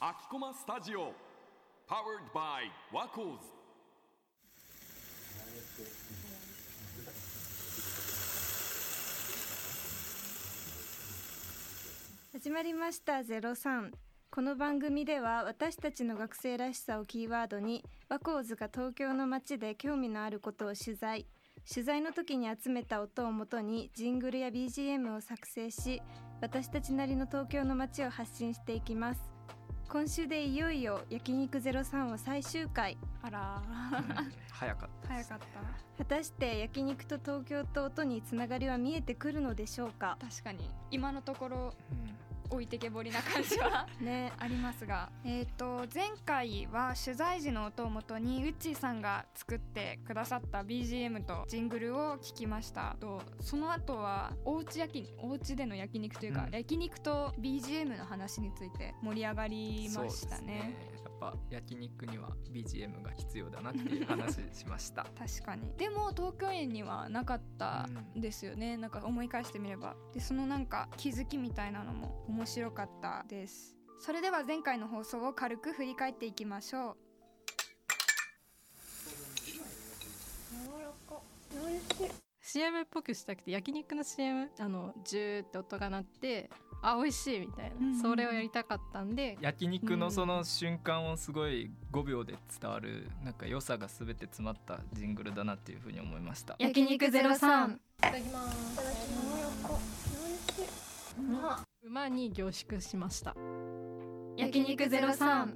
秋駒スタジオ Powered by ワコーズ始まりました03この番組では私たちの学生らしさをキーワードにワコーズが東京の街で興味のあることを取材。取材の時に集めた音をもとにジングルや BGM を作成し私たちなりの東京の街を発信していきます。今週でいよいよ焼肉03は最終回。あら早かった早かっ果たして焼肉と東京と音につながりは見えてくるのでしょうか？た確かに。今のところうん置いてけぼりな感じはね。ありますが。えっ、と前回は取材時の音をもとにウッチーさんが作ってくださった BGM とジングルを聞きました。とその後はおうち焼きお家での焼肉というか、うん。焼肉と BGM の話について盛り上がりましたね。ですやっぱ焼肉には BGM が必要だなっていう話しました。確かに。でも東京園にはなかったん。ですよね、なんか思い返してみれば。でそのなんか気づきみたいなのも面白かったです。それでは前回の放送を軽く振り返っていきましょう。CM っぽくしたくて焼肉の CM あのジューって音が鳴ってあ美味しいみたいな、うんうんそれをやりたかったんで。焼肉のその瞬間をすごい5秒で伝わるなんか良さが全て詰まったジングルだなっていうふうに思いました。焼肉03馬に凝縮しました。焼肉03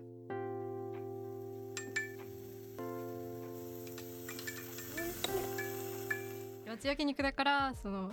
町焼肉だからその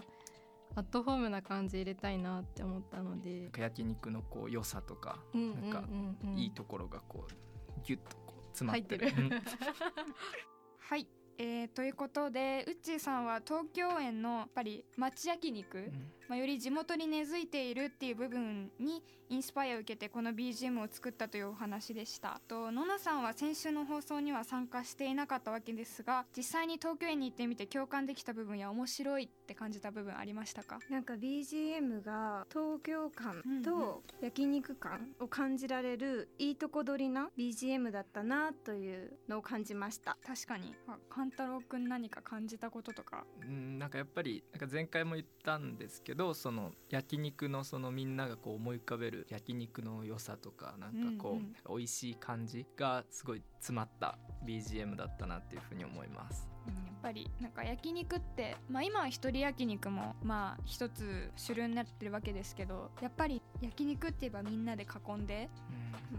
アットホームな感じ入れたいなって思ったので。焼肉のこう良さとかうんうんうんなんかうんいいところがこうギュッとこう詰まってる。てる。はい。えー、ということでウッチーさんは東京園のやっぱり町焼肉、うんまあ、より地元に根付いているっていう部分にインスパイアを受けてこの BGM を作ったというお話でした。とノナさんは先週の放送には参加していなかったわけですが実際に東京園に行ってみて共感できた部分や面白いって感じた部分ありましたか？なんか BGM が東京感と焼肉感を感じられるいいとこ取りな BGM だったなというのを感じました。確かに。あ勘太郎くん何か感じたこととか？うんなんかやっぱりなんか前回も言ったんですけどその焼肉のそのみんながこう思い浮かべる焼肉の良さとかなんかこう、うんうん。美味しい感じがすごい詰まった BGM だったなっていうふうに思います。やっぱりなんか焼肉って、まあ、今は一人焼肉もまあ一つ主流になってるわけですけどやっぱり焼肉って言えばみんなで囲んで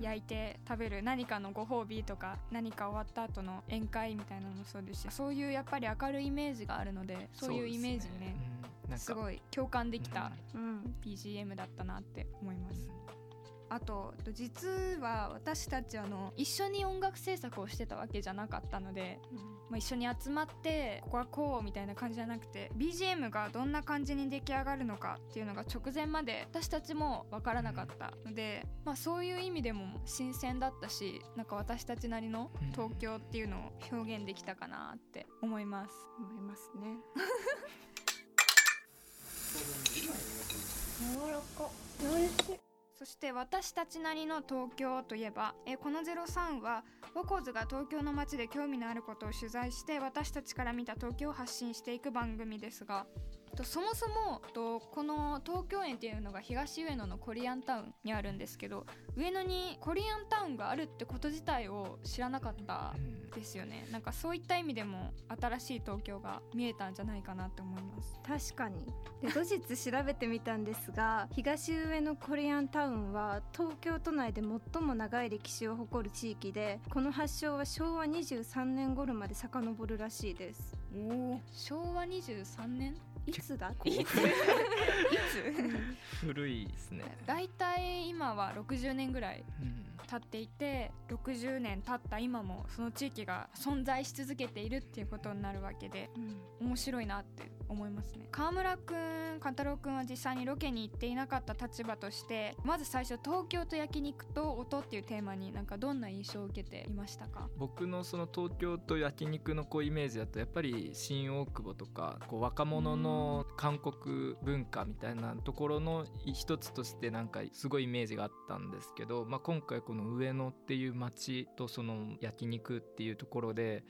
焼いて食べる何かのご褒美とか何か終わった後の宴会みたいなのもそうですしそういうやっぱり明るいイメージがあるのでそういうイメージにねすごい共感できたうん。BGM だったなって思います。あと実は私たちあの一緒に音楽制作をしてたわけじゃなかったので、まあ、一緒に集まってここはこうみたいな感じじゃなくて BGM がどんな感じに出来上がるのかっていうのが直前まで私たちも分からなかったので、まあ、そういう意味でも新鮮だったしなんか私たちなりの東京っていうのを表現できたかなって思います。思いますねそして私たちなりの東京といえば、えこの03はワコーズが東京の街で興味のあることを取材して私たちから見た東京を発信していく番組ですがとそもそもとこの東京園っていうのが東上野のコリアンタウンにあるんですけど上野にコリアンタウンがあるってこと自体を知らなかったうんですよね。なんかそういった意味でも新しい東京が見えたんじゃないかなって思います。確かに。で後日調べてみたんですが東上野コリアンタウンは東京都内で最も長い歴史を誇る地域でこの発祥は昭和23年頃まで遡るらしいです。お昭和23年？いつだ？いつ？古いですね。だいたい今は60年ぐらいうん。経っていて60年経った今もその地域が存在し続けているっていうことになるわけで面白いなって思いますね。川村くん勘太郎くんは実際にロケに行っていなかった立場としてまず最初東京と焼肉と音っていうテーマになんかどんな印象を受けていましたか？僕のその東京と焼肉のこうイメージだとやっぱり新大久保とかこう若者の韓国文化みたいなところの一つとしてなんかすごいイメージがあったんですけど、まあ、今回この上野っていう街とその焼肉っていうところで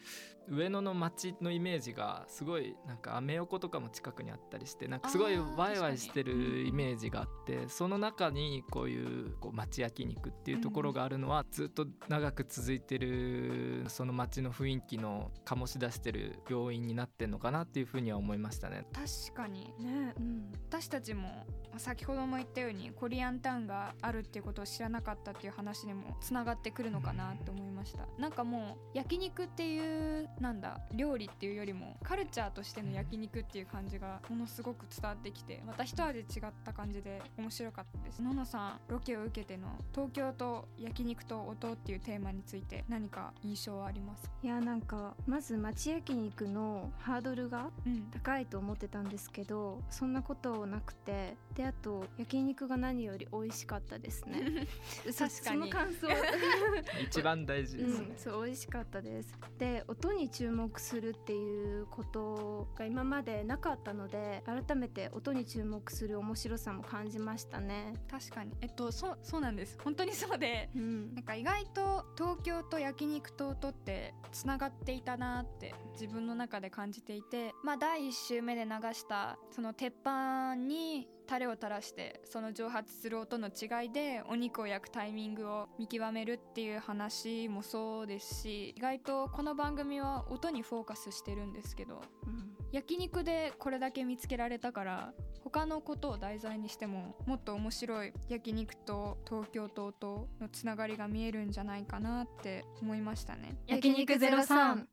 上野の街のイメージがすごいなんかアメ横とかも近くにあったりしてなんかすごいワイワイしてるイメージがあってその中にこういうこう町焼肉っていうところがあるのはずっと長く続いてるその街の雰囲気の醸し出してる要因になってんのかなっていうふうには思いましたね。確かにね。うん。私たちも先ほども言ったようにコリアンタウンがあるっていうことを知らなかったっていう話にもつながってくるのかなって思いました。なんかもう焼肉っていうなんだ料理っていうよりもカルチャーとしての焼肉っていう感じがものすごく伝わってきてまた一味違った感じで面白かったです。ののさんロケを受けての東京と焼肉と音っていうテーマについて何か印象はありますか？いやなんかまず町焼肉のハードルがうん。高いと思ってたんですけどそんなことなくてであと焼肉が何より美味しかったですね。確かに。その感想。一番大事ですね。うん、。そう美味しかったです。で音に注目するっていうことが今までなかったので改めて音に注目する面白さも感じましたね。確かに。えっとそうそうなんです。本当にそうでうん。なんか意外と東京と焼肉と音ってつながっていたなって自分の中で感じていてまあ第1週目で流したその鉄板にタレを垂らしてその蒸発する音の違いでお肉を焼くタイミングを見極めるっていう話もそうですし意外とこの番組は音にフォーカスしてるんですけどうん。焼肉でこれだけ見つけられたから他のことを題材にしてももっと面白い焼肉と東京と音のつながりが見えるんじゃないかなって思いましたね。焼肉03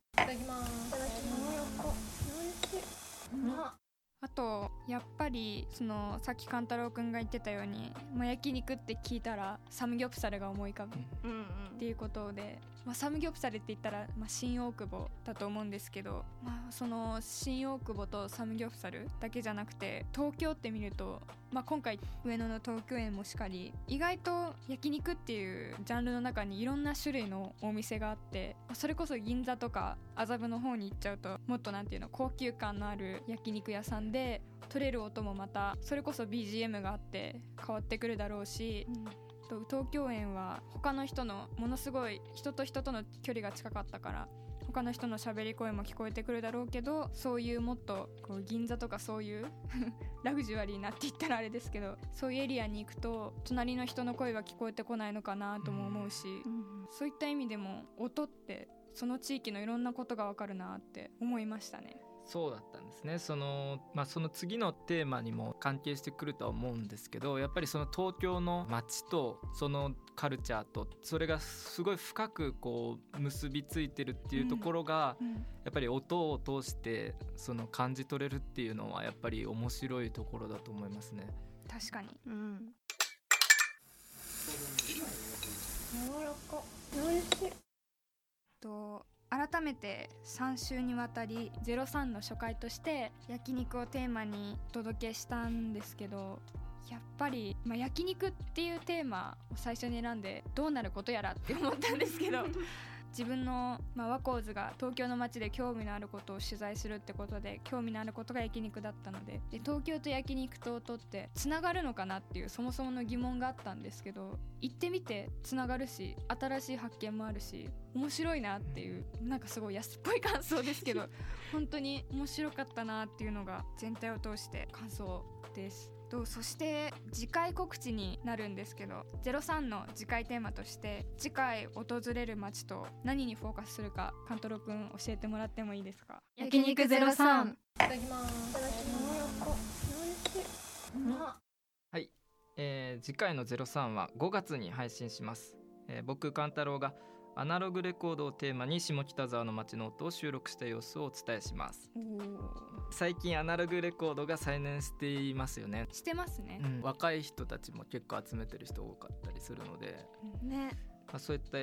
あとやっぱりそのさっき勘太郎くんが言ってたように、まあ、焼肉って聞いたらサムギョプサルが思い浮かぶ。っていうことで、まあ、サムギョプサルって言ったら、まあ、新大久保だと思うんですけど、まあ、その新大久保とサムギョプサルだけじゃなくて東京って見ると、まあ、今回上野の東京園もしかり意外と焼肉っていうジャンルの中にいろんな種類のお店があってまあそれこそ銀座とか麻布の方に行っちゃうともっとなんていうの高級感のある焼肉屋さんで取れる音もまたそれこそ BGM があって変わってくるだろうしと東京園は他の人のものすごい人と人との距離が近かったから他の人の喋り声も聞こえてくるだろうけどそういうもっとこう銀座とかそういう ラグジュアリーなって言ったらあれですけどそういうエリアに行くと隣の人の声は聞こえてこないのかなとも思うし、うんそういった意味でも音ってその地域のいろんなことがわかるなって思いましたね。そうだったんですね。その,、まあ、その次のテーマにも関係してくるとは思うんですけどやっぱりその東京の街とそのカルチャーとそれがすごい深くこう結びついてるっていうところが、うん。やっぱり音を通してその感じ取れるっていうのはやっぱり面白いところだと思いますね。確かに。うん。と改めて3週にわたり03の初回として焼肉をテーマにお届けしたんですけどやっぱり、まあ、焼肉っていうテーマを最初に選んでどうなることやらって思ったんですけど自分の、まあ、ワコーズが東京の街で興味のあることを取材するってことで興味のあることが焼肉だったのでで東京と焼肉と音ってつながるのかなっていうそもそもの疑問があったんですけど行ってみてつながるし新しい発見もあるし面白いなっていうなんかすごい安っぽい感想ですけど 本当に面白かったなっていうのが全体を通して感想です。とそして次回告知になるんですけど03の次回テーマとして次回訪れる街と何にフォーカスするか勘太郎くん教えてもらってもいいですか？焼肉03はい、えー次回の03は5月に配信します、えー僕勘太郎がアナログレコードをテーマに下北沢の街の音を収録した様子をお伝えします。最近アナログレコードが再燃していますよね、してますね。う、ん。若い人たちも結構集めてる人多かったりするので。ね。まあ、そういった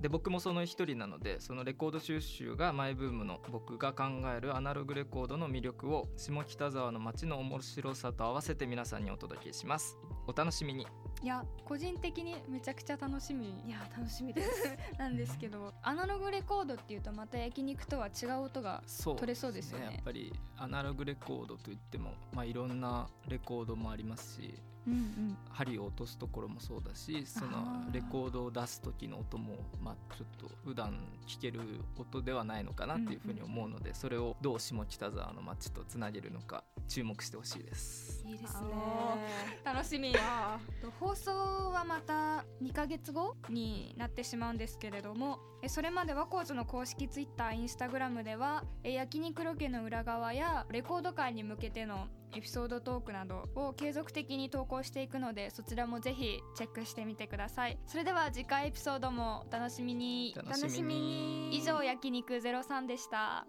で僕もその一人なのでそのレコード収集がマイブームの僕が考えるアナログレコードの魅力を下北沢の街の面白さと合わせて皆さんにお届けします。お楽しみにいや個人的にめちゃくちゃ楽しみ。いや楽しみです。なんですけどアナログレコードっていうとまた焼肉とは違う音がそう取れそうですよね。やっぱりアナログレコードといっても、まあ、いろんなレコードもありますしうんうん。針を落とすところもそうだしそあのーレコードを出す時の音も、まあ、ちょっと普段聞ける音ではないのかなっていうふうに思うので、それをどう下北沢の街とつなげるのか注目してほしいです。いいですね。楽しみ。と放送はまた2ヶ月後になってしまうんですけれどもえそれまでワコーズの公式 Twitter、インスタグラムではえ焼肉ロケの裏側やレコード会に向けてのエピソードトークなどを継続的に投稿していくのでそちらもぜひチェックしてみてください。それでは次回エピソードもお楽しみに。楽しみに。以上焼肉03でした